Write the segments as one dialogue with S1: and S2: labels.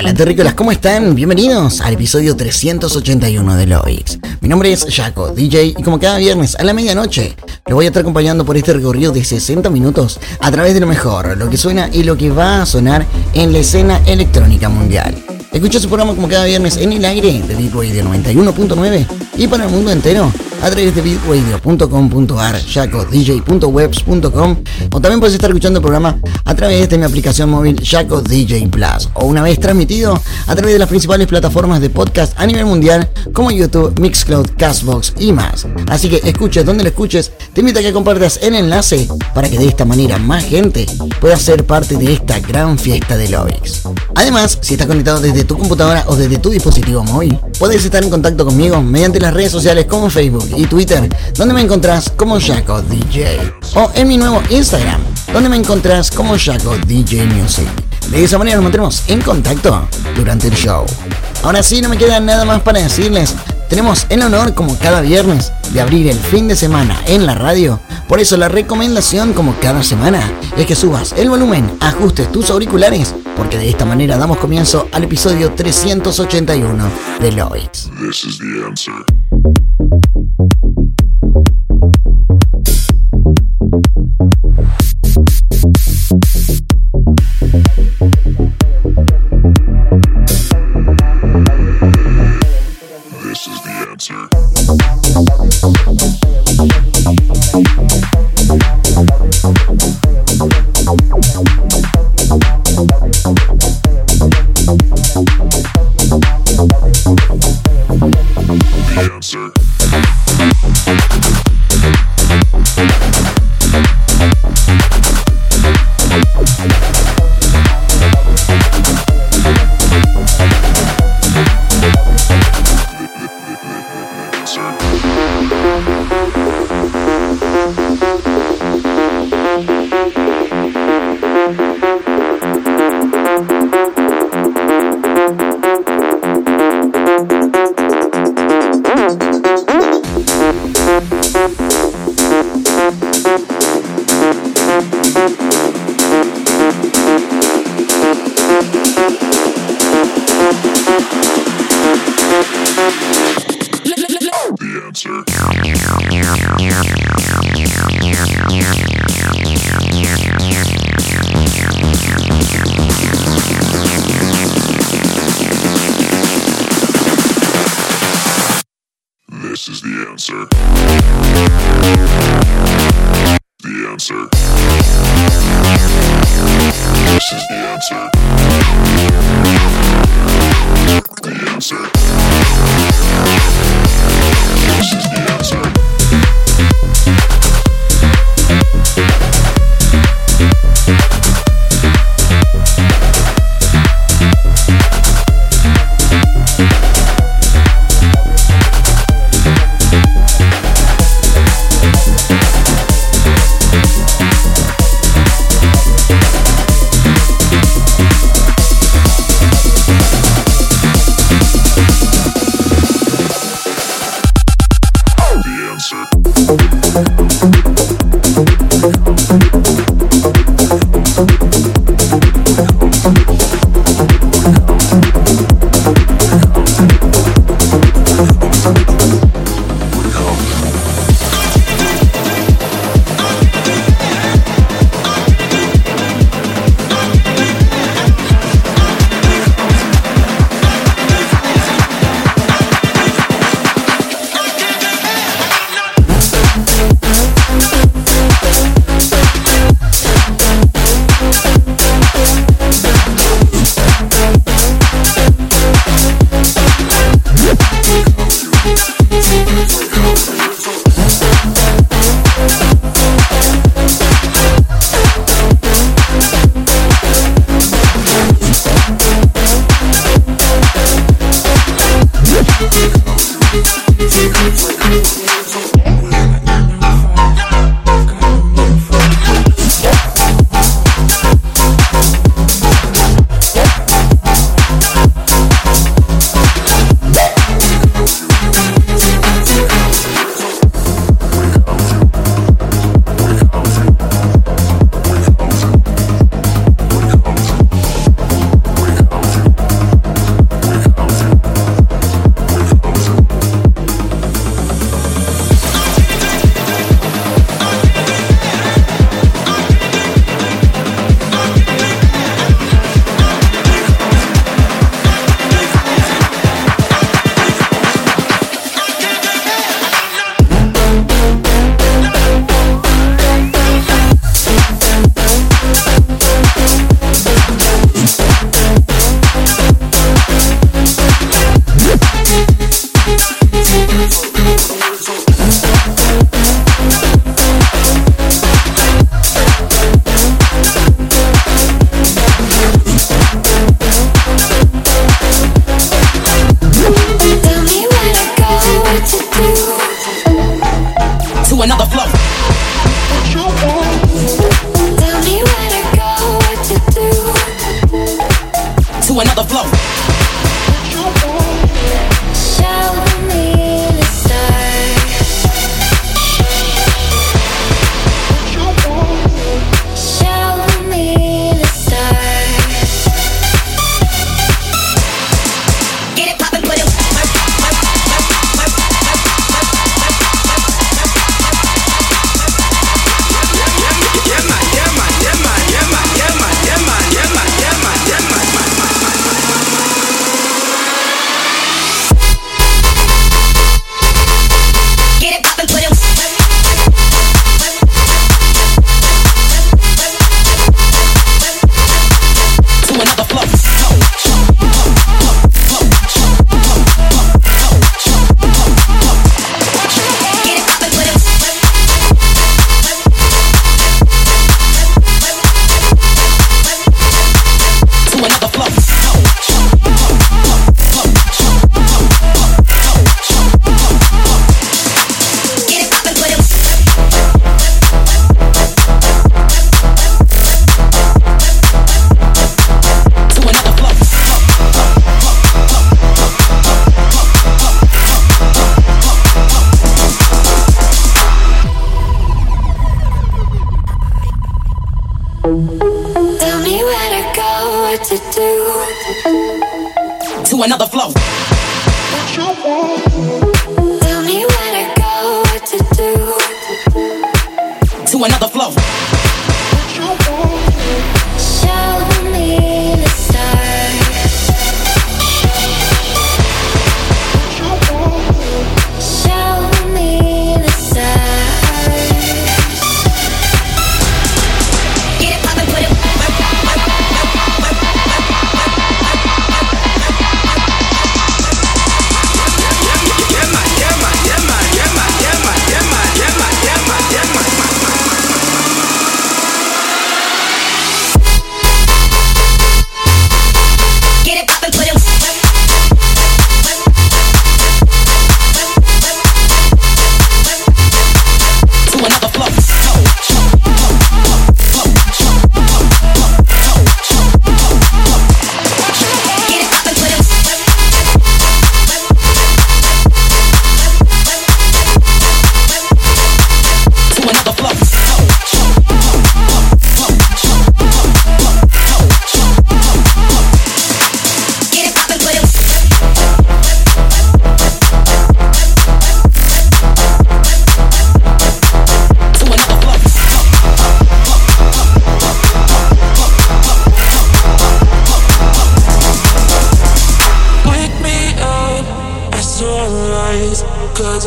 S1: Hola terrícolas, ¿cómo están? Bienvenidos al episodio 381 de Loix. Mi nombre es Jaco, DJ, y como cada viernes a la medianoche, los voy a estar acompañando por este recorrido de 60 minutos a través de lo mejor, lo que suena y lo que va a sonar en la escena electrónica mundial. Escucha su programa como cada viernes en el aire de Beat Radio 91.9 y para el mundo entero a través de beatradio.com.ar, jacodj.webs.com o también puedes estar escuchando el programa a través de mi aplicación móvil Jaco DJ Plus o una vez transmitido a través de las principales plataformas de podcast a nivel mundial como YouTube, Mixcloud, Castbox y más. Así que escuches donde lo escuches, te invito a que compartas el enlace para que de esta manera más gente pueda ser parte de esta gran fiesta de Lovix. Además, si estás conectado desde tu computadora o desde tu dispositivo móvil, puedes estar en contacto conmigo mediante las redes sociales como Facebook y Twitter, donde me encontrás como Jaco DJ, o en mi nuevo Instagram, donde me encontrás como Jaco DJ Music. De esa manera nos mantendremos en contacto durante el show. Ahora sí, no me queda nada más para decirles. Tenemos el honor, como cada viernes, de abrir el fin de semana en la radio. Por eso la recomendación, como cada semana, es que subas el volumen, ajustes tus auriculares, porque de esta manera damos comienzo al episodio 381 de Loix.
S2: This is the answer. Answer. This is the answer.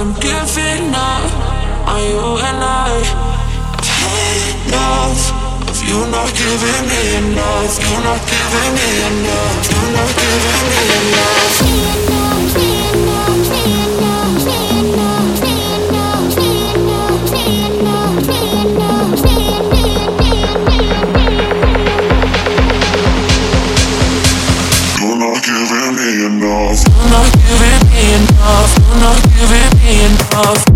S3: I'm giving up on you and I. I've had enough of you not giving me enough. You not giving me enough. You not giving me enough. You're not giving me enough. You're not giving me enough.
S2: You're not giving.
S3: Wake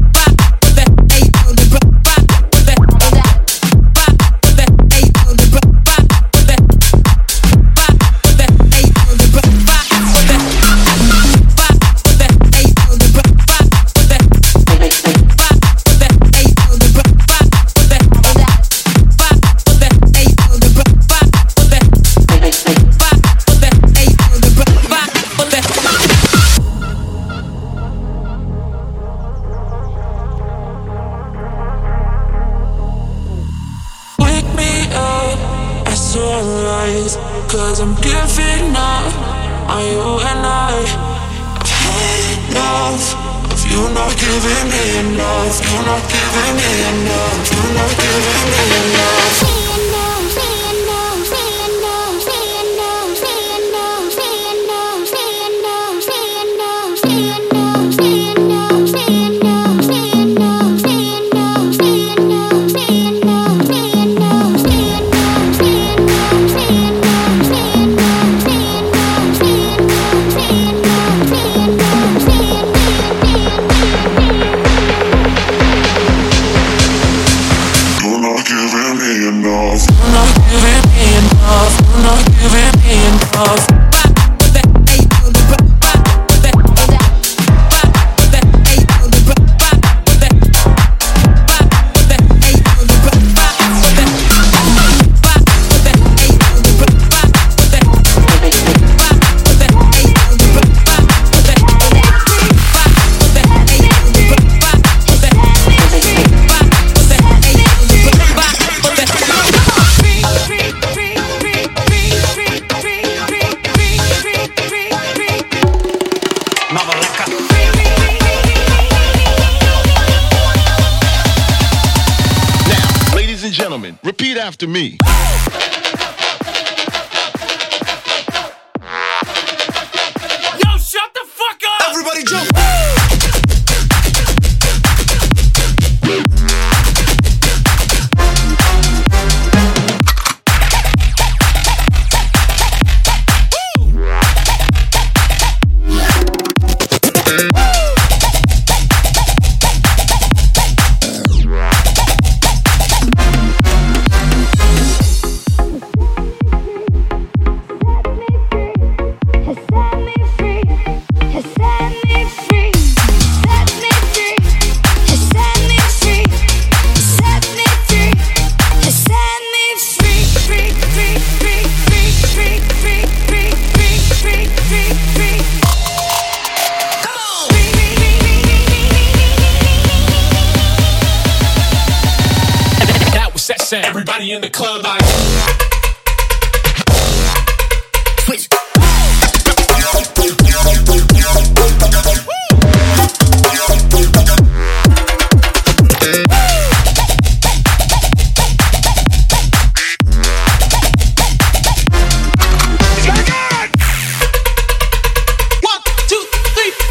S3: after me.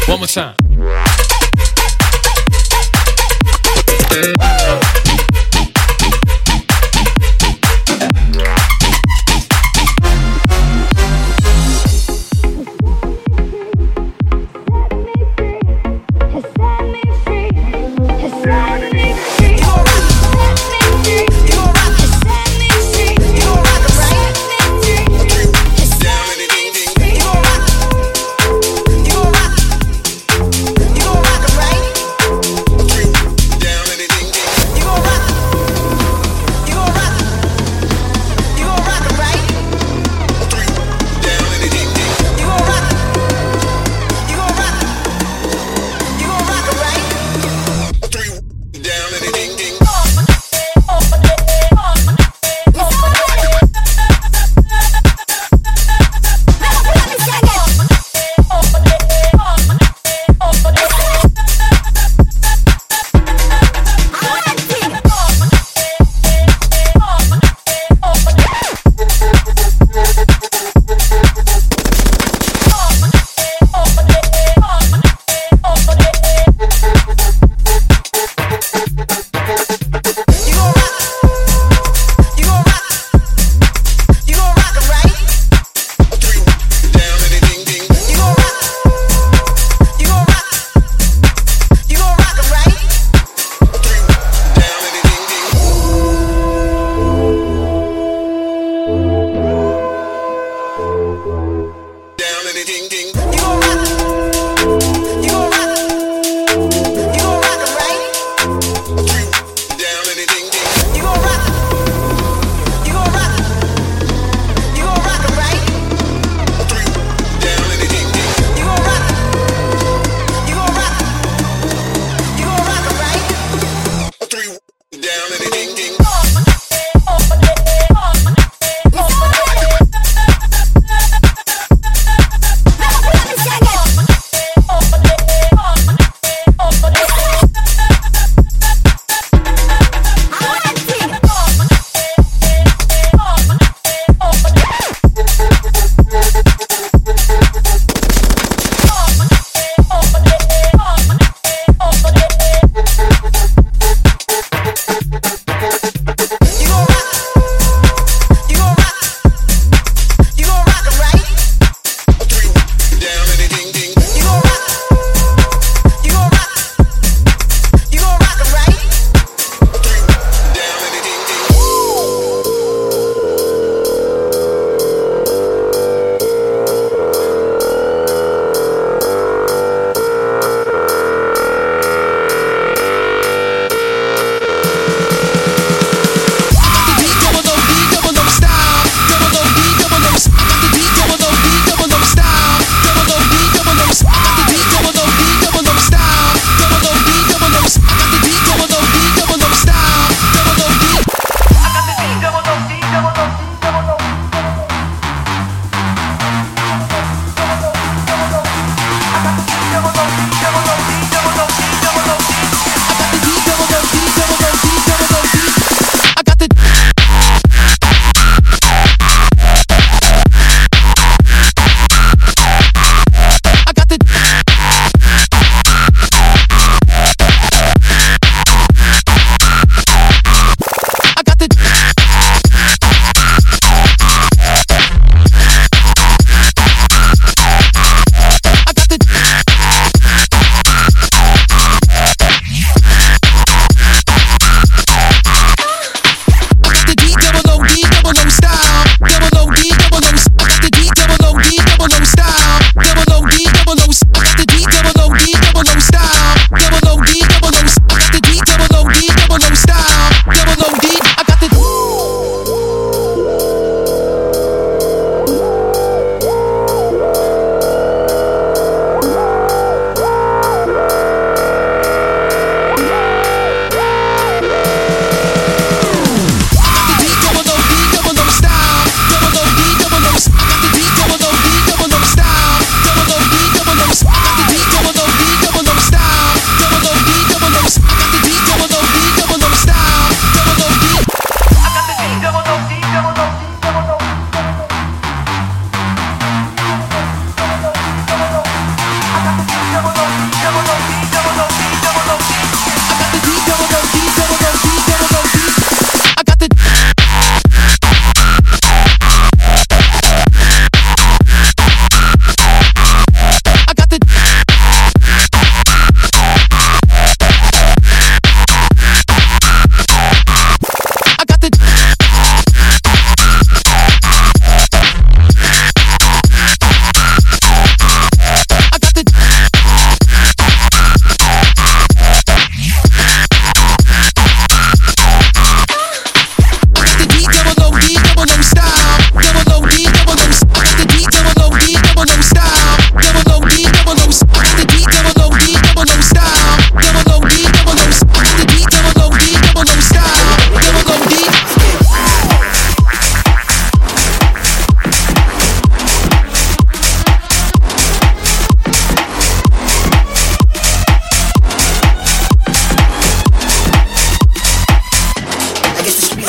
S4: One more time.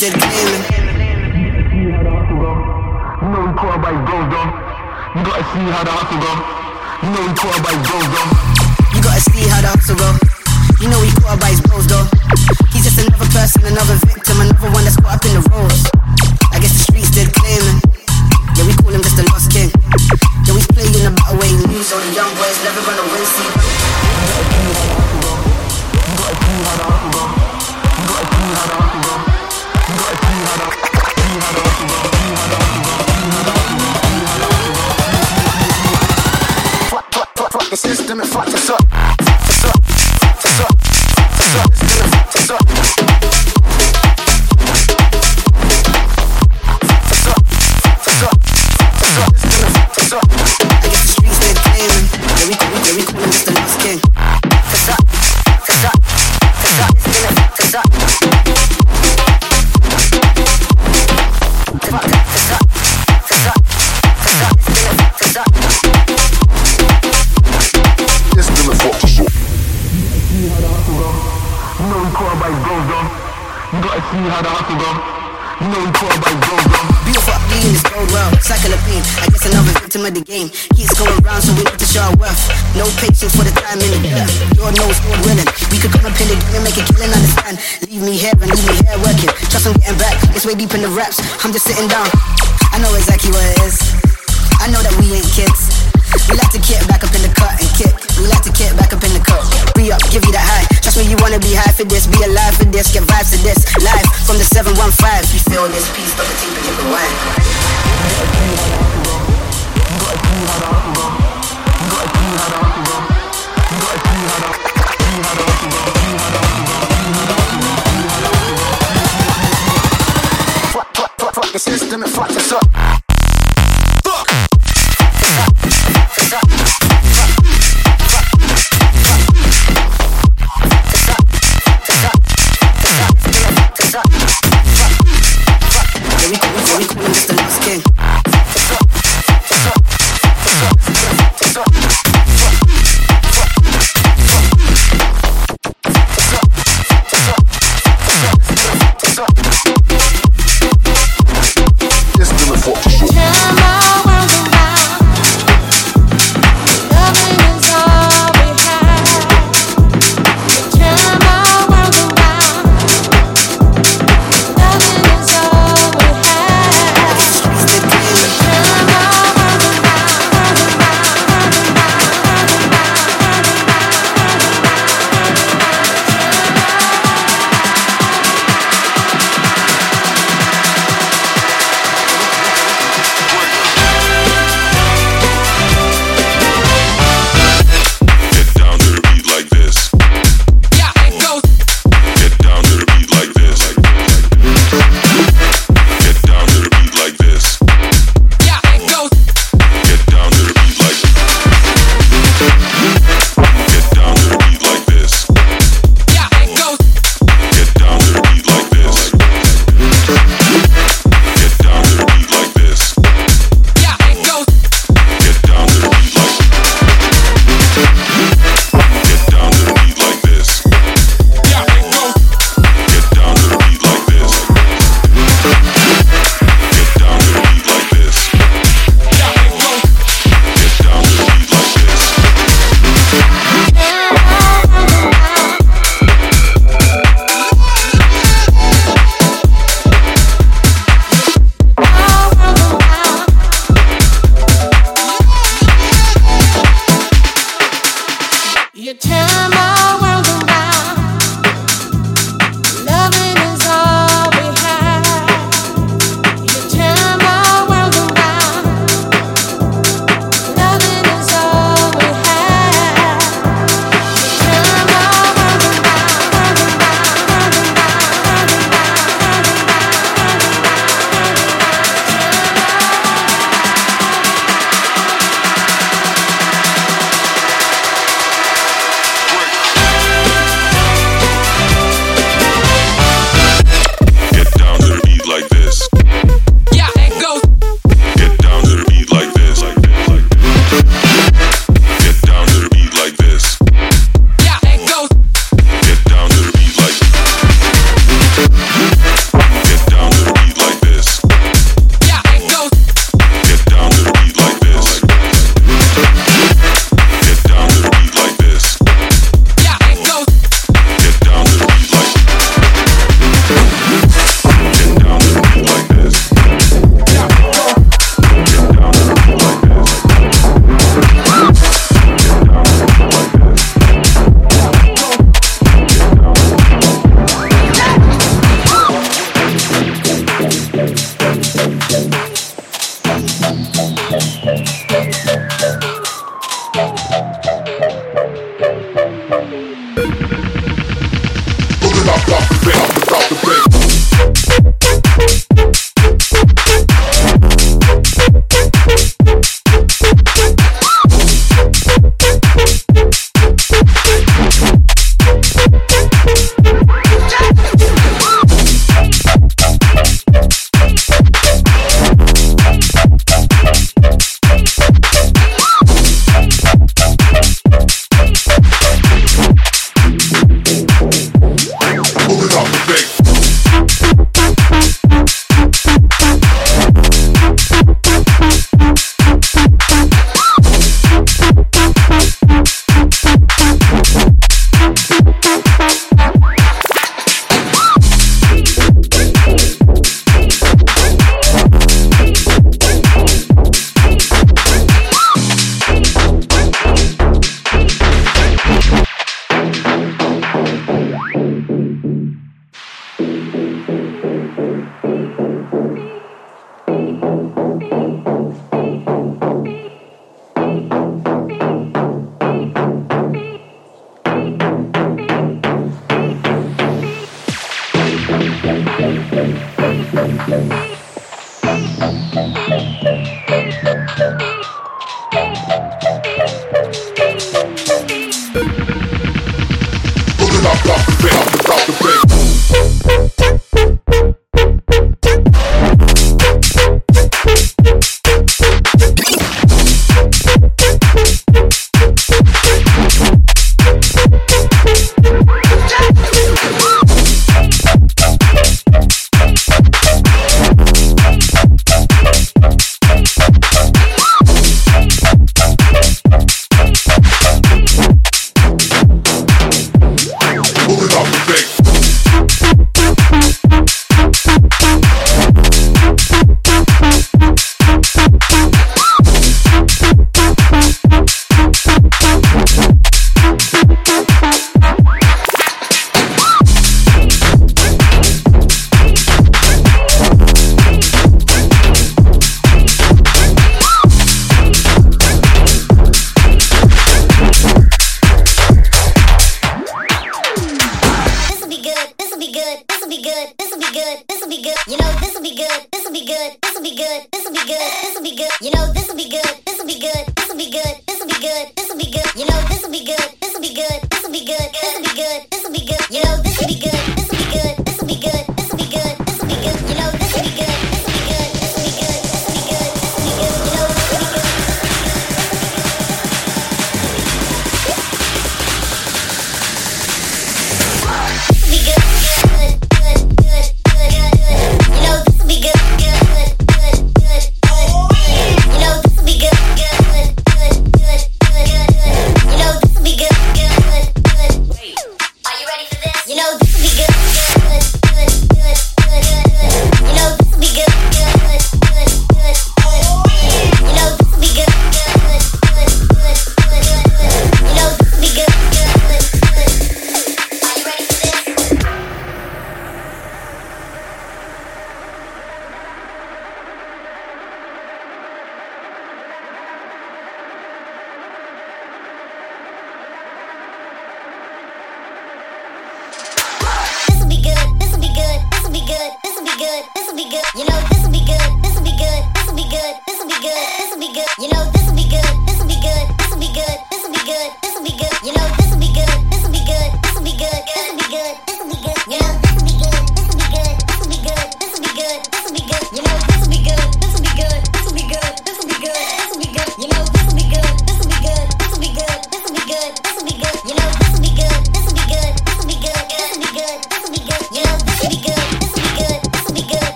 S5: Did claiming.
S2: You know we call by goes though. You gotta see how the hustle go. You know we call by goes though.
S5: You gotta see how the hustle go. You know he caught by his bros though. He's just another person, another victim, another one that's caught up in the roles. I guess the streets did claiming. Yeah, we call him just the lost king. Yeah, we playing the battle way he so the young boys never gonna win. See,
S2: the system and fuck us up.
S5: The we. I guess another victim of the game. Keeps going round, so we need to show our worth. No patience for the time in the dirt. Lord knows, Lord willing. We could come up in the game and make a killing, understand. Leave me here and leave me here working. Trust I'm getting back. It's way deep in the raps. I'm just sitting down. I know exactly what it is. I know that we ain't kids. We like to get back up in the cut and kick. We like to get back up in the cut. Be up, give you that high. Me, you wanna be high for this. Be alive for this. Get vibes to this. Live from the 715. We feel this peace, but the team can the wine.
S2: Fuck, system and fuck us up.
S6: good, this'll be good, you know, this'll be good, this'll be good, this'll be good, this'll be good, this'll be good, this'll be good, you know, this'll be good.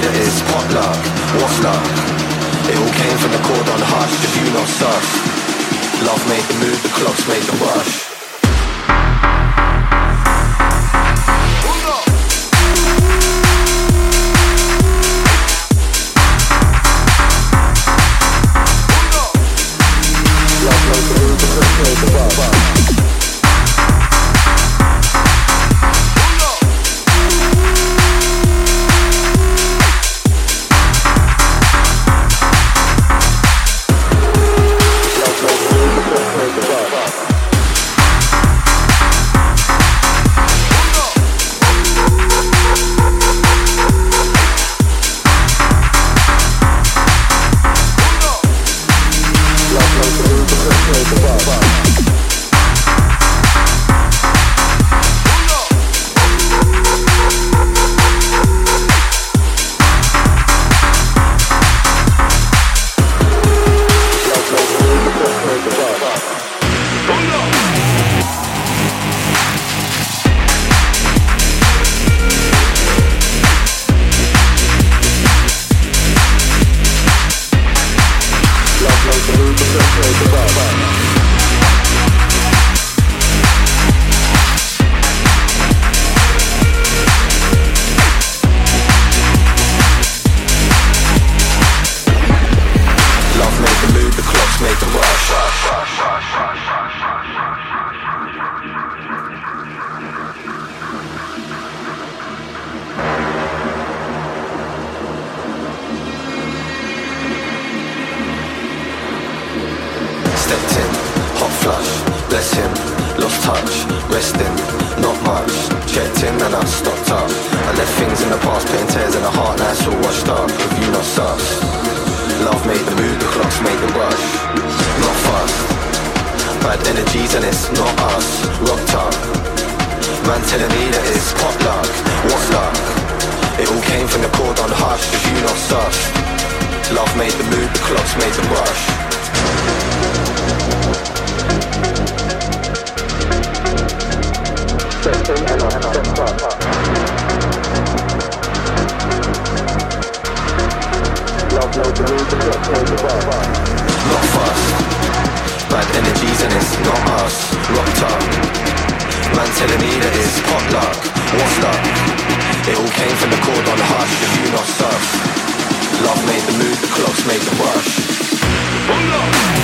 S7: That it's potluck. What's luck? It all came from the chord on hush. If you not sus. Love made the move, the clocks made the rush. And it's not us. Rocked up. Man telling me that it's potluck. What's luck? It all came from the chord on hush. If you not sus. Love made the move, the clocks made the rush. Not fast. Bad energies and it's not us. Rocked up. Man telling me that it's potluck. What's luck? It all came from the chord on the hush. If you not sus. Love made the move, the clocks made the rush.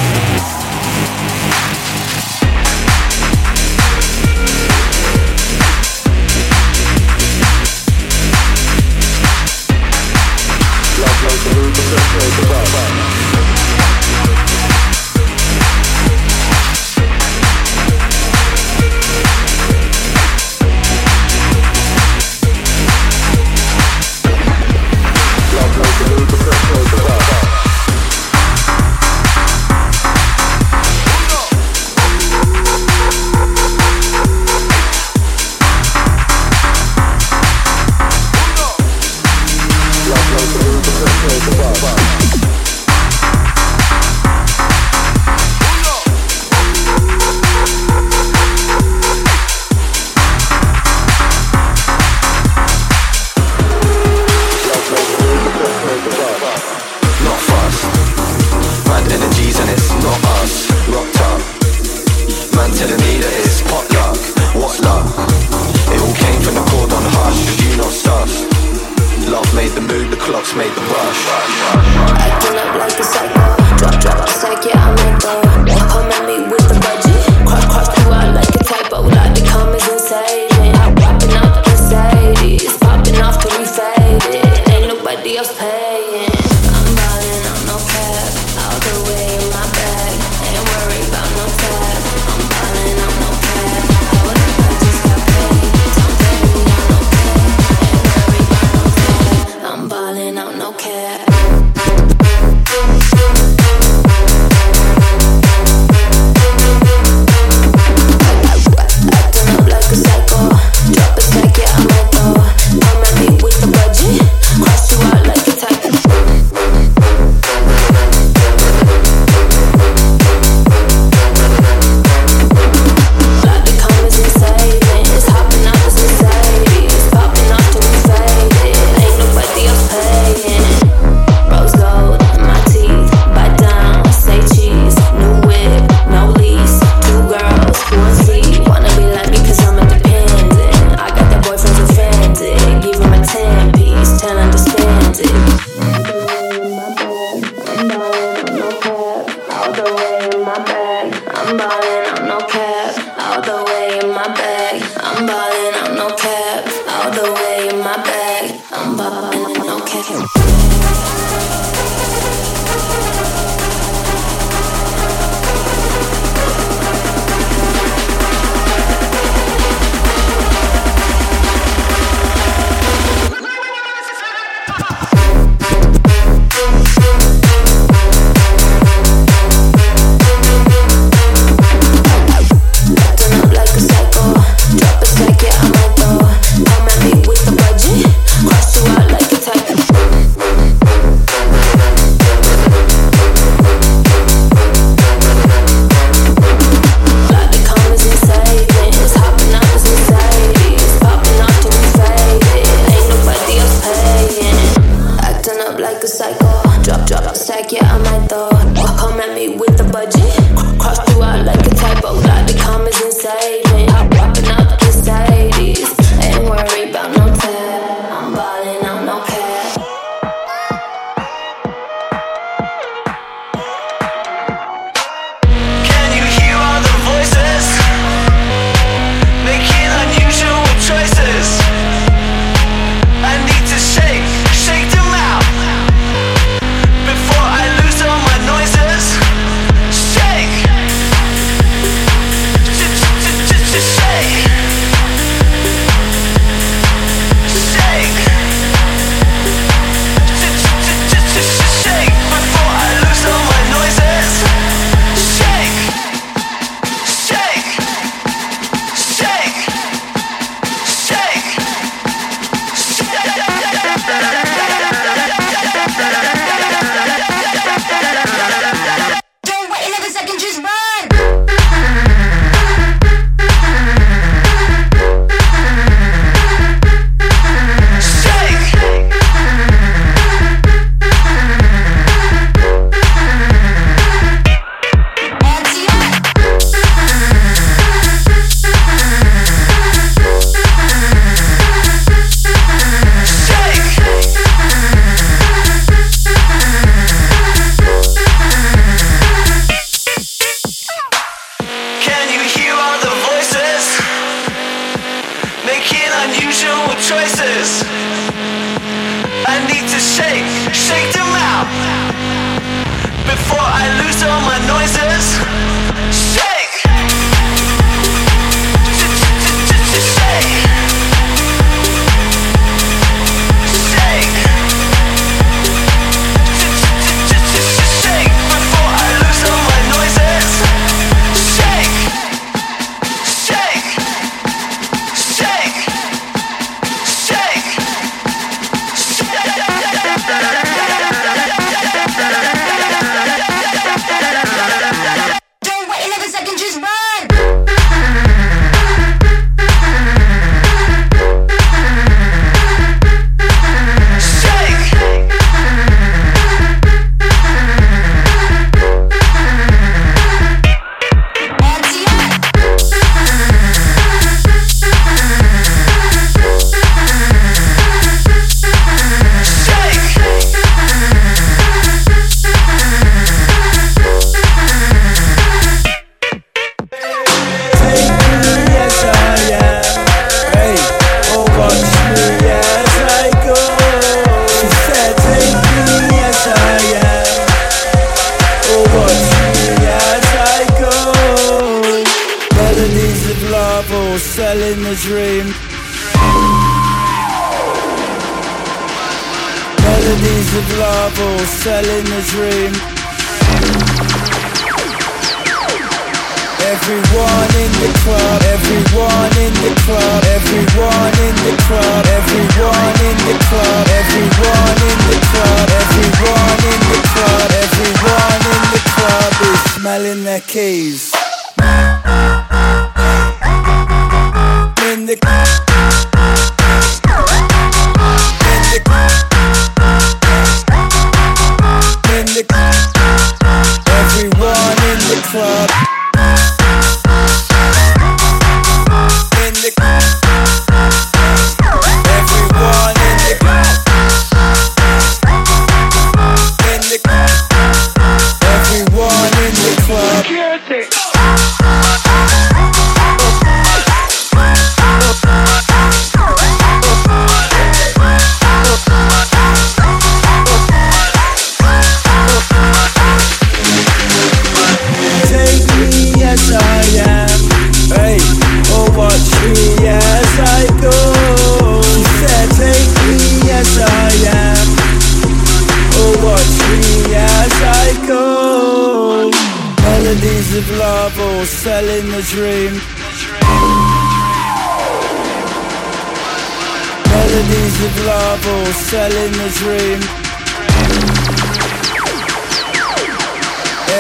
S8: selling the dream.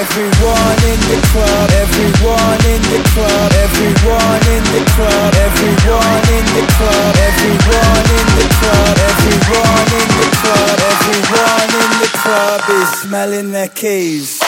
S8: Everyone in the club, everyone in the club, everyone in the club, everyone in the club, everyone in the club, everyone in the club, everyone in the club is smelling their keys.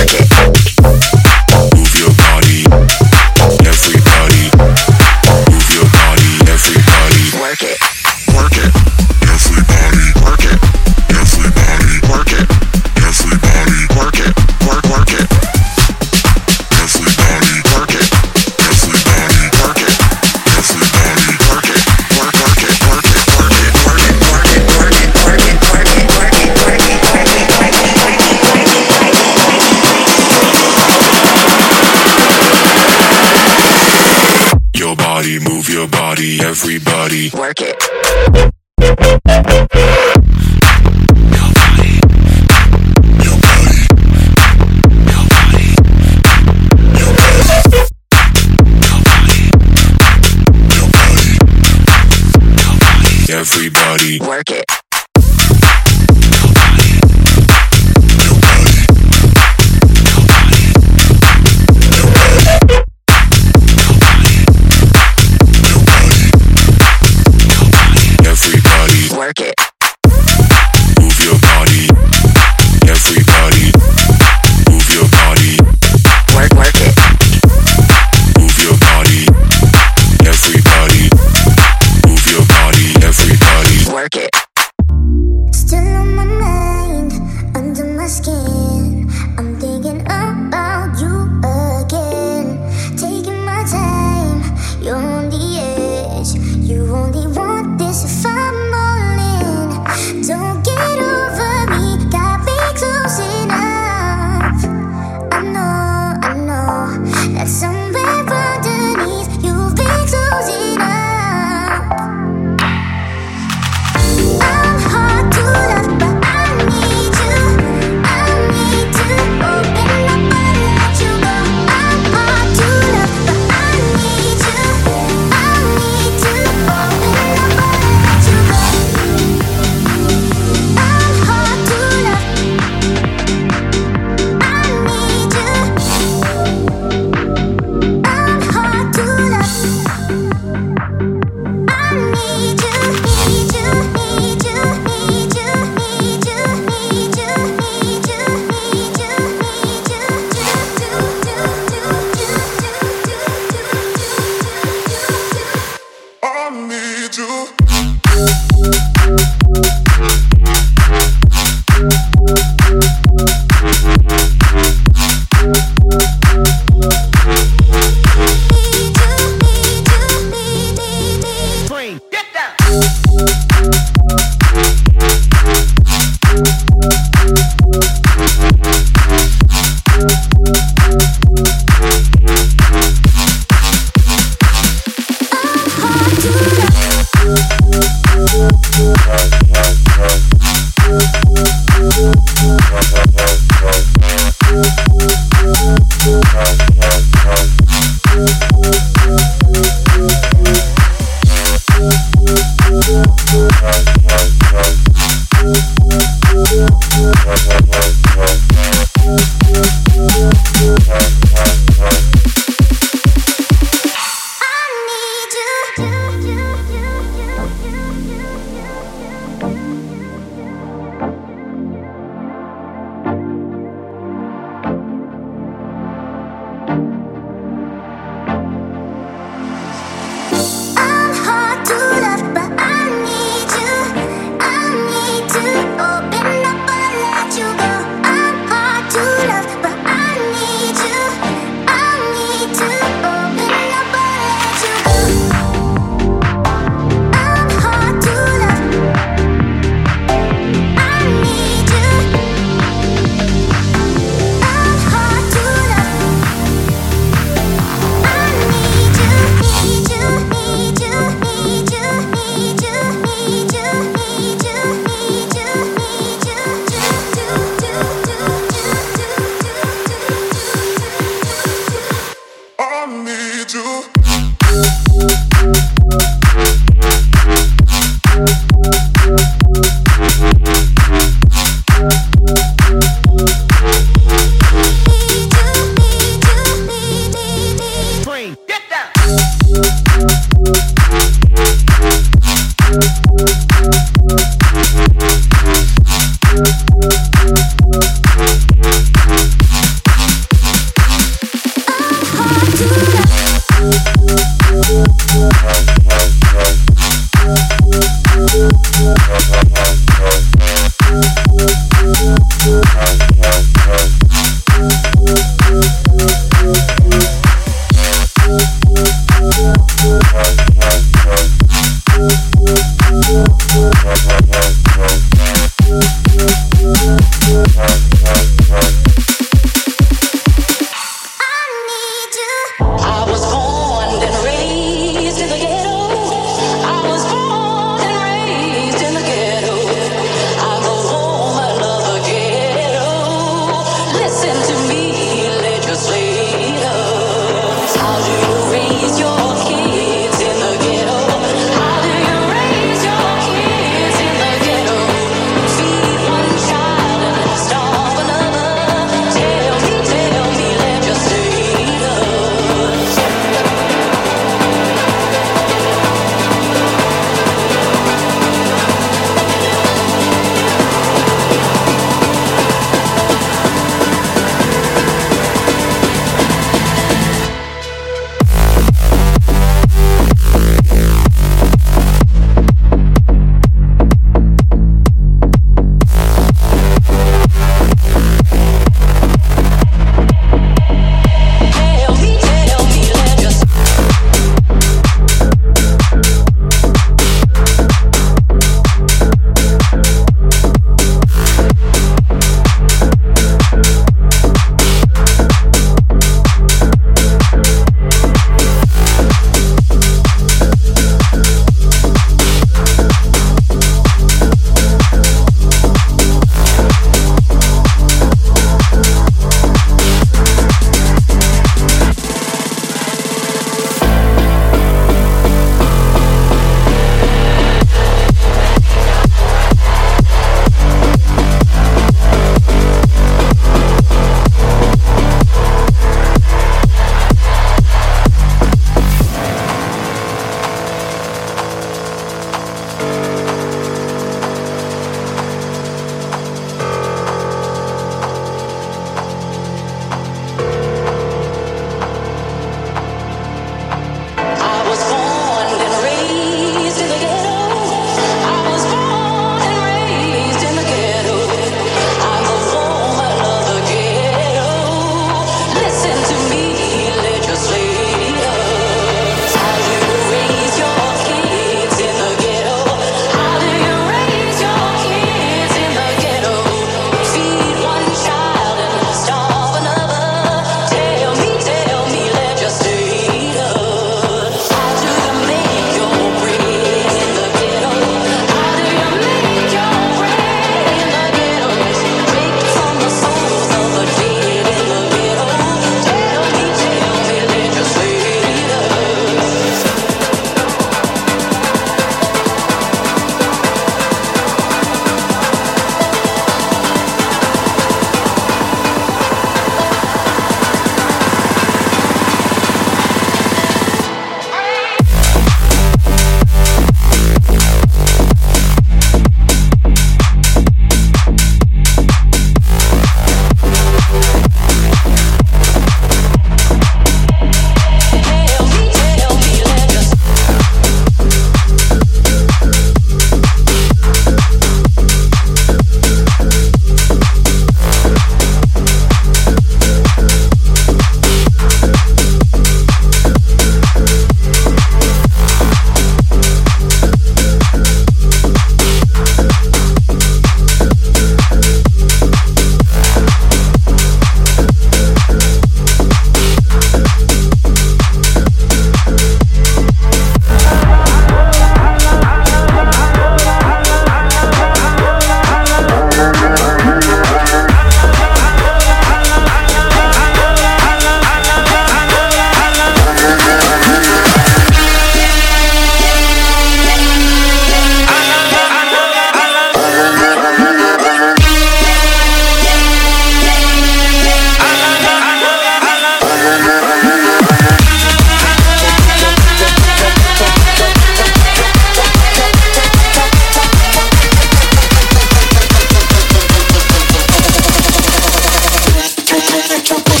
S1: Electro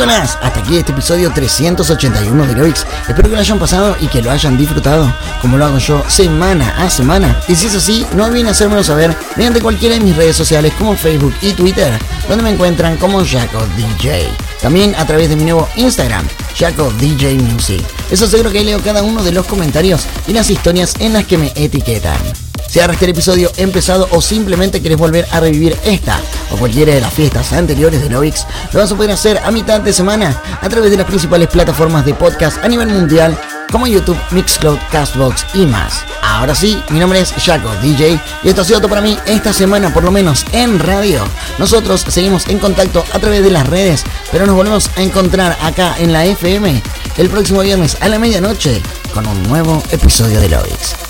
S1: Hasta aquí este episodio 381 de Loix. Espero que lo hayan pasado y que lo hayan disfrutado, como lo hago yo semana a semana. Y si es así, no olviden hacérmelo saber mediante cualquiera de mis redes sociales como Facebook y Twitter, donde me encuentran como Jaco DJ. También a través de mi nuevo Instagram, Jaco DJ Music. Eso seguro que leo cada uno de los comentarios y las historias en las que me etiquetan. Si agarraste el episodio empezado o simplemente querés volver a revivir esta o cualquiera de las fiestas anteriores de Lovix, lo vas a poder hacer a mitad de semana a través de las principales plataformas de podcast a nivel mundial como YouTube, Mixcloud, Castbox y más. Ahora sí, mi nombre es Jaco DJ y esto ha sido todo para mí esta semana, por lo menos en radio. Nosotros seguimos en contacto a través de las redes, pero nos volvemos a encontrar acá en la FM el próximo viernes a la medianoche con un nuevo episodio de Lovix.